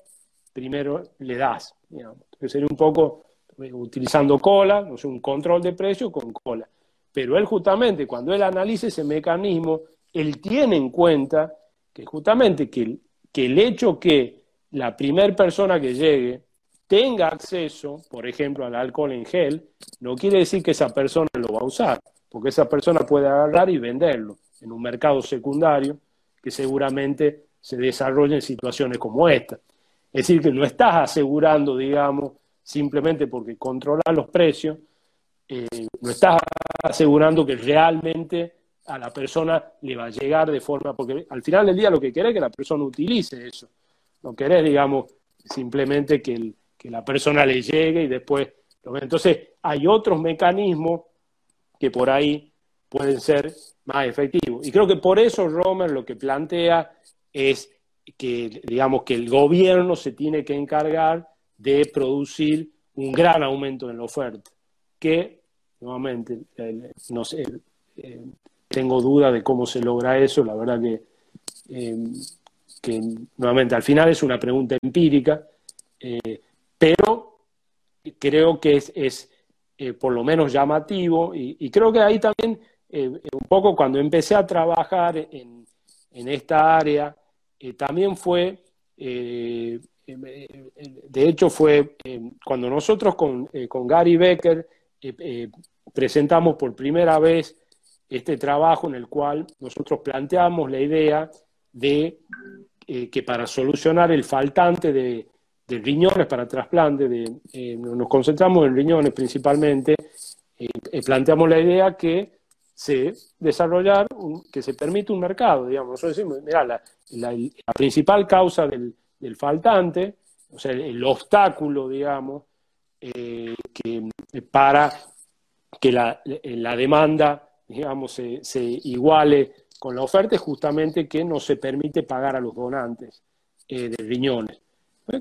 primero le das. Digamos. sería un poco utilizando cola, no sé, un control de precio con cola. Pero él justamente, cuando él analiza ese mecanismo, él tiene en cuenta que justamente que el hecho que la primera persona que llegue tenga acceso, por ejemplo, al alcohol en gel, no quiere decir que esa persona lo va a usar, porque esa persona puede agarrar y venderlo en un mercado secundario que seguramente se desarrolla en situaciones como esta. Es decir, que no estás asegurando, digamos, simplemente porque controlas los precios, eh, no estás asegurando que realmente a la persona le va a llegar de forma, porque al final del día lo que querés es que la persona utilice eso, no querés, digamos, simplemente que, que la persona le llegue y después Entonces, hay otros mecanismos que por ahí pueden ser más efectivos. Y creo que por eso Romer lo que plantea es que, digamos, que el gobierno se tiene que encargar de producir un gran aumento en la oferta, que nuevamente, no sé, eh, tengo duda de cómo se logra eso, la verdad que, eh, que nuevamente al final es una pregunta empírica, eh, pero creo que es, es por lo menos llamativo y, creo que ahí también, un poco cuando empecé a trabajar en, en esta área, también fue de hecho, fue eh, cuando nosotros con, eh, con Gary Becker eh, presentamos por primera vez este trabajo en el cual nosotros planteamos la idea de que para solucionar el faltante de, riñones para trasplante, de, nos concentramos en riñones principalmente, planteamos la idea que se desarrollar, que se permite un mercado, digamos. Nosotros decimos, mira, la principal causa del, del faltante, o sea, el, obstáculo, digamos, eh, que, para que la, demanda, digamos, se, iguale con la oferta es justamente que no se permite pagar a los donantes eh, de riñones,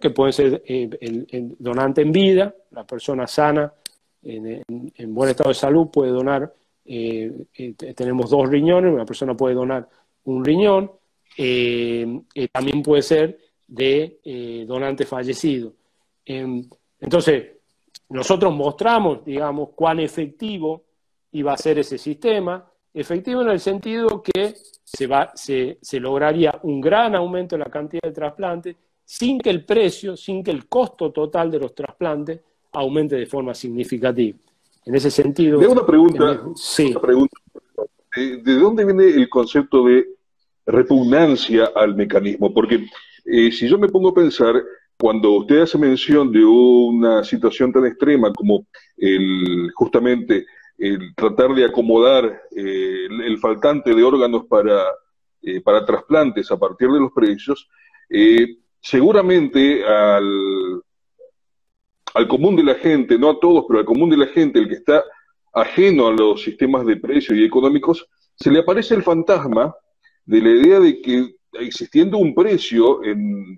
que puede ser eh, el, donante en vida, la persona sana, en, buen estado de salud, puede donar, tenemos dos riñones, una persona puede donar un riñón, también puede ser de eh, donantes fallecidos. Em, entonces, nosotros mostramos, digamos, cuán efectivo iba a ser ese sistema, efectivo en el sentido que se, se lograría un gran aumento en la cantidad de trasplantes sin que el precio, sin que el costo total de los trasplantes aumente de forma significativa. En ese sentido... De una pregunta, sí. pregunta. ¿De dónde viene el concepto de repugnancia al mecanismo? Porque eh, si yo me pongo a pensar, cuando usted hace mención de una situación tan extrema como el, justamente el tratar de acomodar eh, el, faltante de órganos para, eh, para trasplantes a partir de los precios, seguramente al, al común de la gente, no a todos, pero al común de la gente, el que está ajeno a los sistemas de precios y económicos, se le aparece el fantasma de la idea de que existiendo un precio en,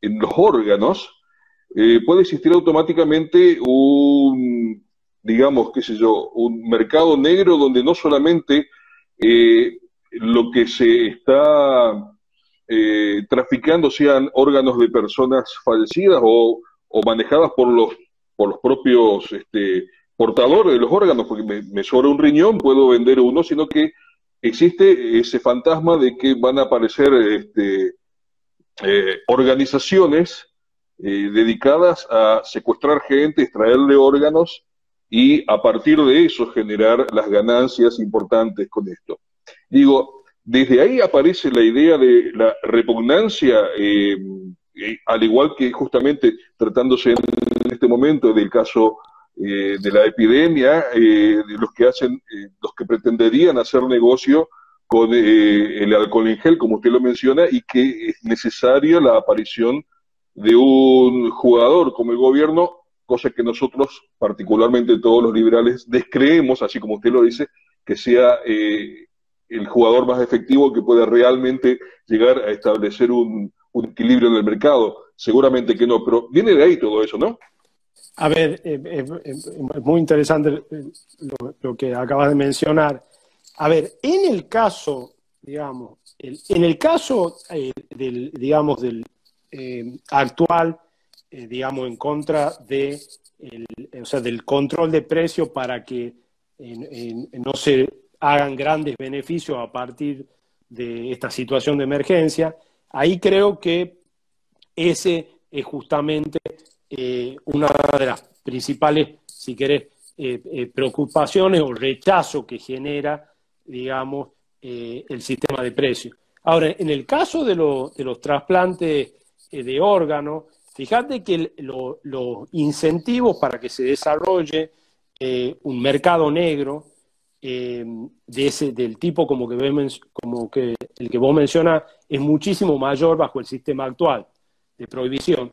en, los órganos, eh, puede existir automáticamente un, digamos, qué sé yo, un mercado negro donde no solamente eh, lo que se está eh, traficando sean órganos de personas fallecidas o, o, manejadas por los, por los propios este, portadores de los órganos, porque me, sobra un riñón, puedo vender uno, sino que existe ese fantasma de que van a aparecer este, eh, organizaciones eh, dedicadas a secuestrar gente, extraerle órganos y a partir de eso generar las ganancias importantes con esto. Digo, desde ahí aparece la idea de la repugnancia eh, al igual que justamente tratándose en este momento del caso eh, de la epidemia, eh, de los que hacen, eh, los que pretenderían hacer negocio con el alcohol en gel, como usted lo menciona, y que es necesaria la aparición de un jugador como el gobierno, cosa que nosotros, particularmente todos los liberales, descreemos, así como usted lo dice, que sea el jugador más efectivo que pueda realmente llegar a establecer un, un equilibrio en el mercado. Seguramente que no, pero viene de ahí todo eso, ¿no? A ver, eh, eh, eh, es muy interesante lo, que acabas de mencionar. A ver, en el caso, digamos, en el caso del, digamos, del actual, digamos, en contra de, o sea, del control de precios para que no se hagan grandes beneficios a partir de esta situación de emergencia, ahí creo que ese es justamente eh, una de las principales, si querés, eh, eh, preocupaciones o rechazo que genera, digamos, el sistema de precios. Ahora, en el caso de, los trasplantes de órganos, fíjate que los incentivos para que se desarrolle un mercado negro de ese, del tipo como que, como que el que vos mencionas es muchísimo mayor bajo el sistema actual de prohibición.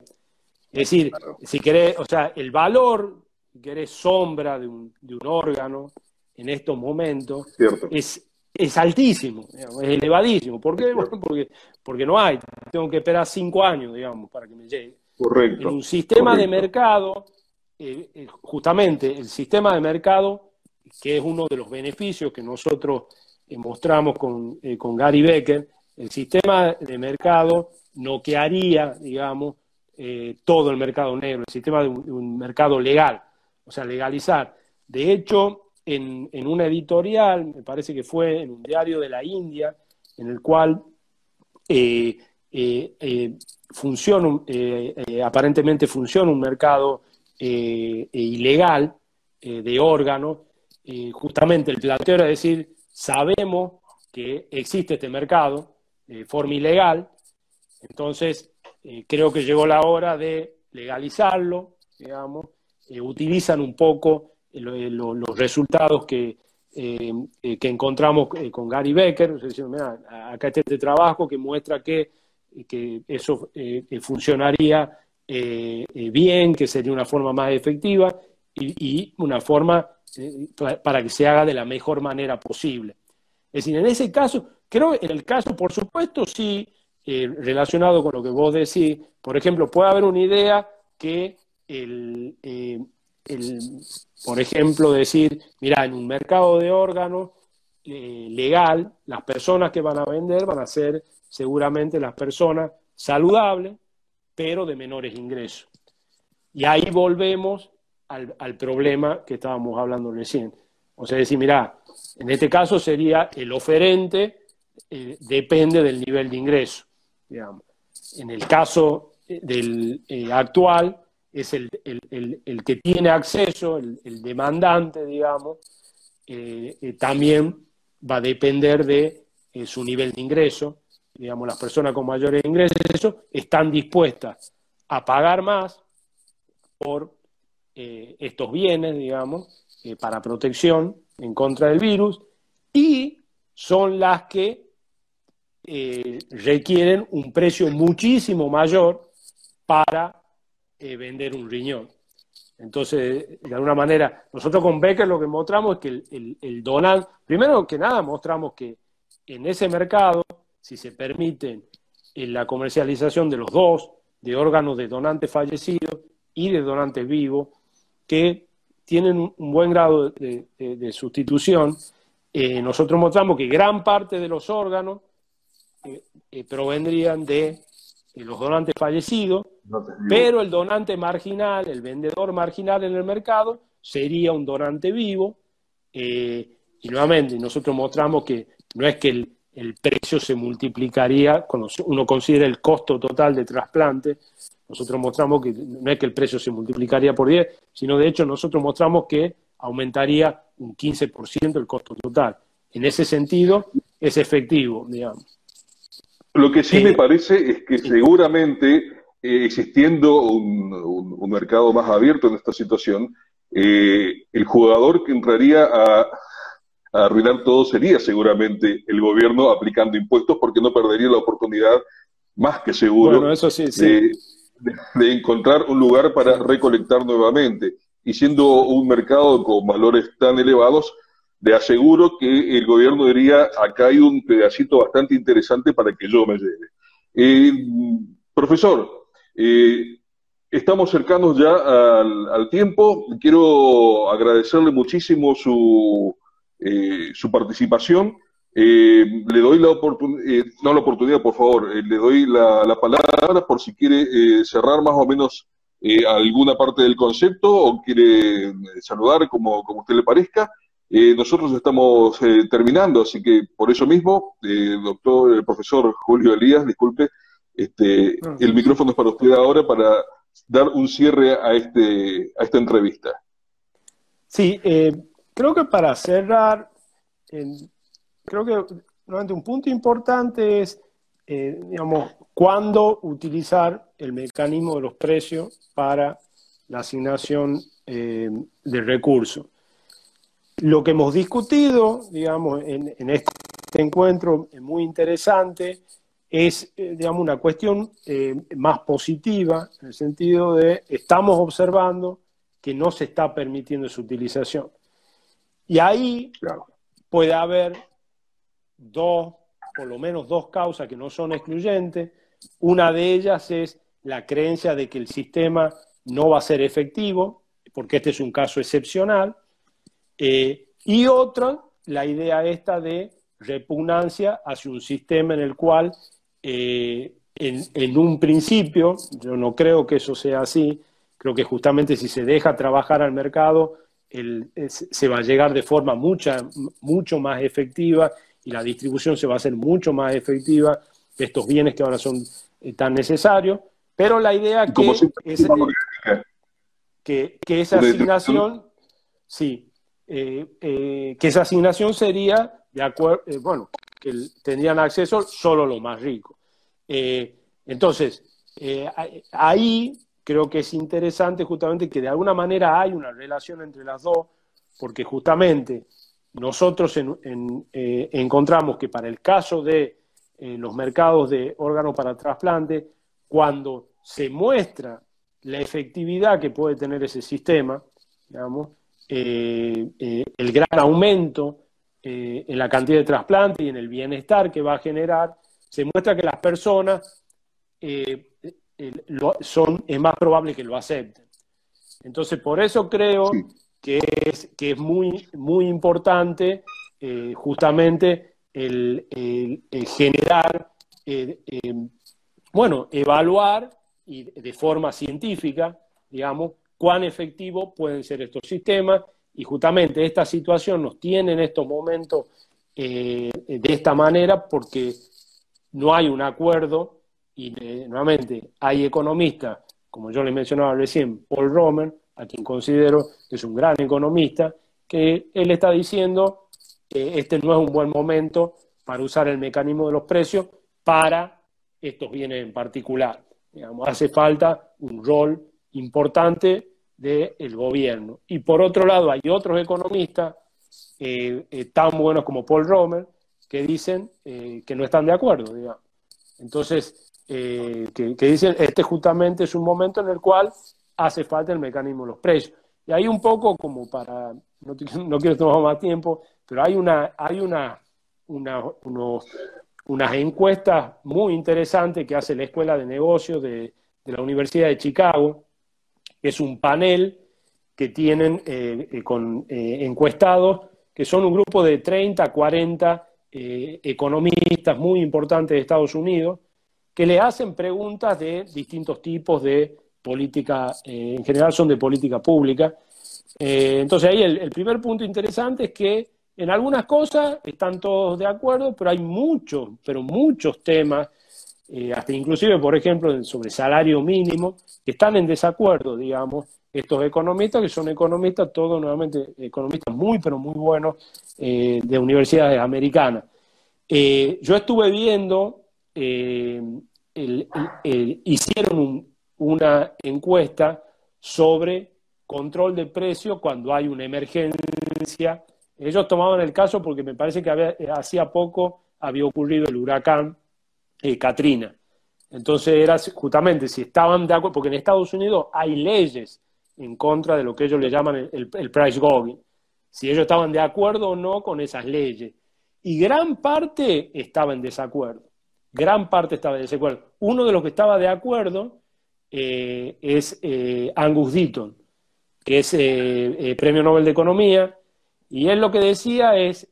Es decir, si querés, o sea, el valor, si querés, sombra de un, de un órgano en estos momentos es, es altísimo, es elevadísimo. ¿Por qué? porque, porque no hay. Tengo que esperar cinco años, digamos, para que me llegue. Correcto. En un sistema de mercado, eh, eh, justamente el sistema de mercado, que es uno de los beneficios que nosotros eh, mostramos con, con Gary Becker, el sistema de mercado no que haría, digamos, eh, todo el mercado negro, el sistema de un, mercado legal, o sea, legalizar. De hecho, en, una editorial, me parece que fue en un diario de la India, en el cual eh, eh, funciona, aparentemente funciona un mercado ilegal de órganos, justamente el planteo era decir, sabemos que existe este mercado de forma ilegal, entonces eh, creo que llegó la hora de legalizarlo, digamos, eh, utilizan un poco eh, los resultados que, que encontramos con Gary Becker, acá está este trabajo que muestra que, que eso funcionaría bien, que sería una forma más efectiva y una forma para que se haga de la mejor manera posible. Es decir, en ese caso, creo en el caso, por supuesto, sí eh, relacionado con lo que vos decís, por ejemplo, puede haber una idea que el, eh, por ejemplo, decir, mira, en un mercado de órganos eh, legal, las personas que van a vender van a ser seguramente las personas saludables, pero de menores ingresos. Y ahí volvemos al, problema que estábamos hablando recién. O sea, decir, mira, en este caso sería el oferente, depende del nivel de ingreso. En el caso eh, del eh, actual, es el, que tiene acceso, el, demandante, digamos, eh, también va a depender de su nivel de ingreso. Digamos, las personas con mayores ingresos están dispuestas a pagar más por estos bienes, digamos, para protección en contra del virus, y son las que eh, requieren un precio muchísimo mayor para eh, vender un riñón. Entonces, de alguna manera, nosotros con Becker lo que mostramos es que el, donante, primero que nada, mostramos que en ese mercado, si se permite en la comercialización de los dos, de órganos de donantes fallecidos y de donantes vivos, que tienen un, buen grado de, sustitución, eh, nosotros mostramos que gran parte de los órganos eh, eh, provendrían de eh, los donantes fallecidos, pero el donante marginal, el vendedor marginal en el mercado, sería un donante vivo. y nuevamente, nosotros mostramos que no es que el, el, precio se multiplicaría, cuando uno considera el costo total de trasplante, nosotros mostramos que no es que el precio se multiplicaría por 10, sino de hecho nosotros mostramos que aumentaría un 15% el costo total. En ese sentido, es efectivo, digamos. Lo que sí me parece es que seguramente eh, existiendo un, mercado más abierto en esta situación, eh, el jugador que entraría a, arruinar todo sería seguramente el gobierno aplicando impuestos porque no perdería la oportunidad más que seguro eso sí, de encontrar un lugar para recolectar nuevamente. Y siendo un mercado con valores tan elevados, le aseguro que el gobierno diría, acá hay un pedacito bastante interesante para que yo me lleve. Eh, profesor, eh, estamos cercanos ya al, tiempo. Quiero agradecerle muchísimo su, eh, su participación. Le doy la oportunidad, no la oportunidad, por favor, le doy la, palabra por si quiere cerrar más o menos alguna parte del concepto o quiere saludar como, como usted le parezca. Eh, nosotros estamos eh, terminando, así que por eso mismo, eh, doctor, el profesor Julio Elías, disculpe, este, el micrófono es para usted ahora para dar un cierre a, este, a esta entrevista. Sí, creo que para cerrar, creo que un punto importante es, digamos, cuándo utilizar el mecanismo de los precios para la asignación de recursos. Lo que hemos discutido, digamos, en, este encuentro muy interesante es, eh, digamos, una cuestión eh, más positiva, en el sentido de estamos observando que no se está permitiendo su utilización. Y ahí puede haber dos, por lo menos dos causas que no son excluyentes. Una de ellas es la creencia de que el sistema no va a ser efectivo, porque este es un caso excepcional. Eh, y otra, la idea esta de repugnancia hacia un sistema en el cual, eh, en, un principio, yo no creo que eso sea así, creo que justamente si se deja trabajar al mercado, se va a llegar de forma mucha, mucho más efectiva y la distribución se va a hacer mucho más efectiva de estos bienes que ahora son eh, tan necesarios, pero la idea que, que, que esa asignación, sí, eh, eh, que esa asignación sería, de acuerdo, bueno, que tendrían acceso solo los más ricos. entonces, ahí creo que es interesante justamente que de alguna manera hay una relación entre las dos, porque justamente nosotros encontramos que para el caso de los mercados de órganos para trasplante, cuando se muestra la efectividad que puede tener ese sistema, digamos, eh, eh, el gran aumento eh, en la cantidad de trasplantes y en el bienestar que va a generar, se muestra que las personas son, es más probable que lo acepten. Entonces, por eso creo que, es, que es muy, muy importante justamente el, generar, bueno, evaluar y de forma científica, digamos, cuán efectivos pueden ser estos sistemas. Y justamente esta situación nos tiene en estos momentos eh, de esta manera porque no hay un acuerdo y eh, nuevamente hay economistas, como yo les mencionaba recién, Paul Romer, a quien considero que es un gran economista, que él está diciendo que este no es un buen momento para usar el mecanismo de los precios para estos bienes en particular. Digamos, hace falta un rol importante del gobierno. Y por otro lado, hay otros economistas eh, eh, tan buenos como Paul Romer que dicen eh, que no están de acuerdo, digamos. Entonces, que, que, dicen, este justamente es un momento en el cual hace falta el mecanismo de los precios. Y hay un poco como para, no, quiero tomar más tiempo, pero hay una, hay una, unas encuestas muy interesantes que hace la Escuela de Negocios de, la Universidad de Chicago, es un panel que tienen eh, eh, con eh, encuestados, que son un grupo de 30, 40 economistas muy importantes de Estados Unidos, que le hacen preguntas de distintos tipos de política, en general son de política pública. entonces ahí el, primer punto interesante es que en algunas cosas están todos de acuerdo, pero hay muchos, pero muchos temas eh, hasta inclusive, por ejemplo, sobre salario mínimo, que están en desacuerdo, digamos, estos economistas, que son economistas, todos nuevamente economistas muy, pero muy buenos eh, de universidades americanas. Eh, yo estuve viendo, hicieron una encuesta sobre control de precios cuando hay una emergencia. Ellos tomaban el caso porque me parece que hacía poco había ocurrido el huracán eh, Katrina. Entonces era justamente si estaban de acuerdo, porque en Estados Unidos hay leyes en contra de lo que ellos le llaman el, price gouging, si ellos estaban de acuerdo o no con esas leyes. Y gran parte estaba en desacuerdo, gran parte estaba en desacuerdo. Uno de los que estaba de acuerdo eh, es eh, Angus Deaton, que es eh, Premio Nobel de Economía, y él lo que decía es,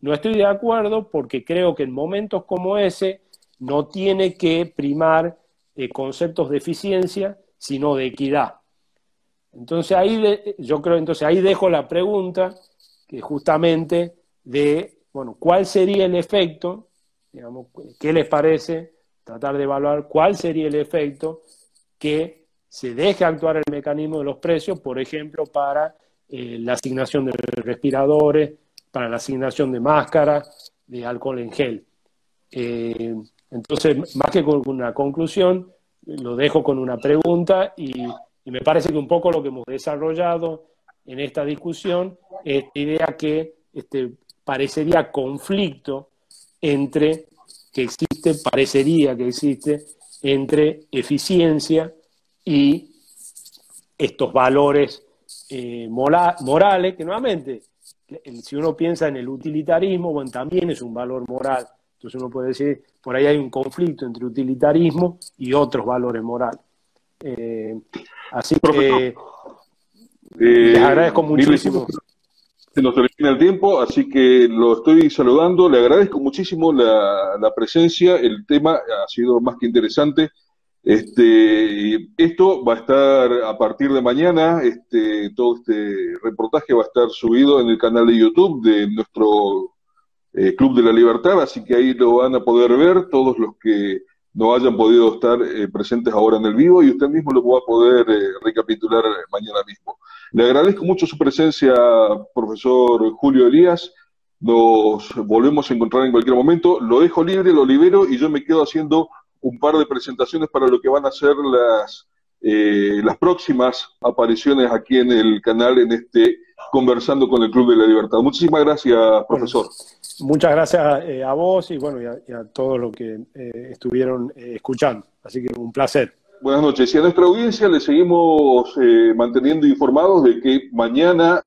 no estoy de acuerdo porque creo que en momentos como ese no tiene que primar conceptos de eficiencia, sino de equidad. Entonces ahí yo creo, entonces ahí dejo la pregunta que justamente de, bueno, ¿cuál sería el efecto? Digamos, ¿qué les parece? Tratar de evaluar cuál sería el efecto que se deje actuar el mecanismo de los precios, por ejemplo, para eh, la asignación de respiradores, para la asignación de máscaras, de alcohol en gel. Eh, entonces, más que con una conclusión, lo dejo con una pregunta y y me parece que un poco lo que hemos desarrollado en esta discusión es la idea que este, parecería conflicto entre, que existe, parecería que existe, entre eficiencia y estos valores eh, morales, que nuevamente, si uno piensa en el utilitarismo, bueno, también es un valor moral. Entonces uno puede decir, por ahí hay un conflicto entre utilitarismo y otros valores morales. Eh, Así que eh, les agradezco muchísimo. Se nos termina el tiempo, así que lo estoy saludando. Le agradezco muchísimo la, presencia. El tema ha sido más que interesante. Este, esto va a estar a partir de mañana. Este, todo este reportaje va a estar subido en el canal de YouTube de nuestro eh, Club de la Libertad, así que ahí lo van a poder ver todos los que no hayan podido estar eh, presentes ahora en el vivo y usted mismo lo va a poder eh, recapitular mañana mismo. Le agradezco mucho su presencia, profesor Julio Elías. Nos volvemos a encontrar en cualquier momento. Lo dejo libre, lo libero y yo me quedo haciendo un par de presentaciones para lo que van a ser las, eh, las próximas apariciones aquí en el canal en este Conversando con el Club de la Libertad. Muchísimas gracias, profesor. Muchas gracias eh, a vos y bueno y a, todos los que eh, estuvieron eh, escuchando. Así que un placer. Buenas noches. Y a nuestra audiencia le seguimos manteniendo informados de que mañana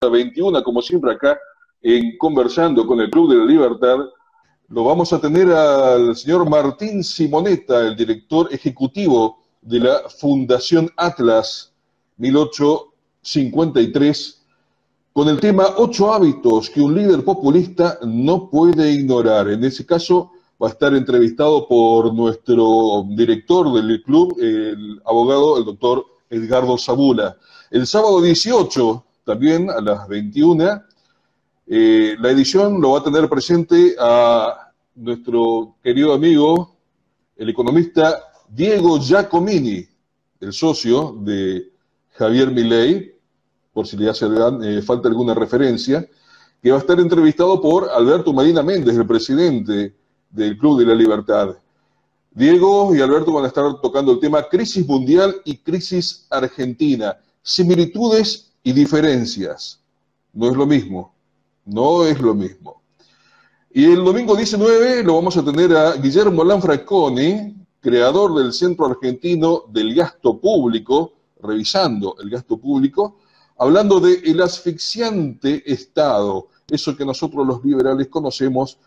a 21, como siempre acá, en Conversando con el Club de la Libertad, lo vamos a tener al señor Martín Simoneta, el director ejecutivo de la Fundación Atlas 18 53 con el tema ocho hábitos que un líder populista no puede ignorar. En ese caso va a estar entrevistado por nuestro director del club, el abogado, el doctor Edgardo Zabula. El sábado 18, también a las 21, eh, la edición lo va a tener presente a nuestro querido amigo, el economista Diego Giacomini, el socio de Javier Milei, por si le hace eh, falta alguna referencia, que va a estar entrevistado por Alberto Marina Méndez, el presidente del Club de la Libertad. Diego y Alberto van a estar tocando el tema crisis mundial y crisis argentina, similitudes y diferencias. No es lo mismo, no es lo mismo. Y el domingo 19 lo vamos a tener a Guillermo Lanfranconi, creador del Centro Argentino del Gasto Público, revisando el gasto público, hablando de el asfixiante Estado, eso que nosotros los liberales conocemos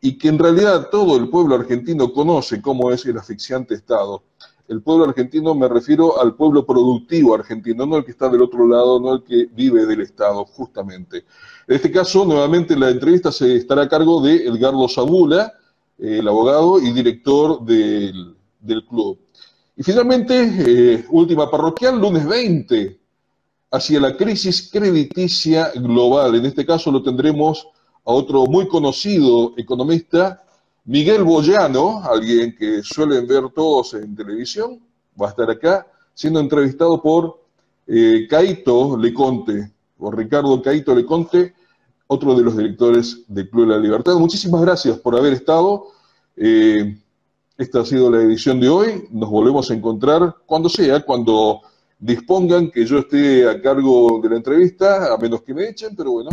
y que en realidad todo el pueblo argentino conoce cómo es el asfixiante Estado. El pueblo argentino me refiero al pueblo productivo argentino, no el que está del otro lado, no el que vive del Estado, justamente. En este caso, nuevamente la entrevista se estará a cargo de Edgardo Sabula, el abogado y director del, club. Y finalmente, eh, última parroquial, lunes 20 hacia la crisis crediticia global. En este caso lo tendremos a otro muy conocido economista, Miguel Boyano, alguien que suelen ver todos en televisión, va a estar acá siendo entrevistado por eh, Caito Leconte, por Ricardo Caito Leconte, otro de los directores del Club de la Libertad. Muchísimas gracias por haber estado. Eh, Esta ha sido la edición de hoy. Nos volvemos a encontrar cuando sea, cuando dispongan que yo esté a cargo de la entrevista, a menos que me echen, pero bueno,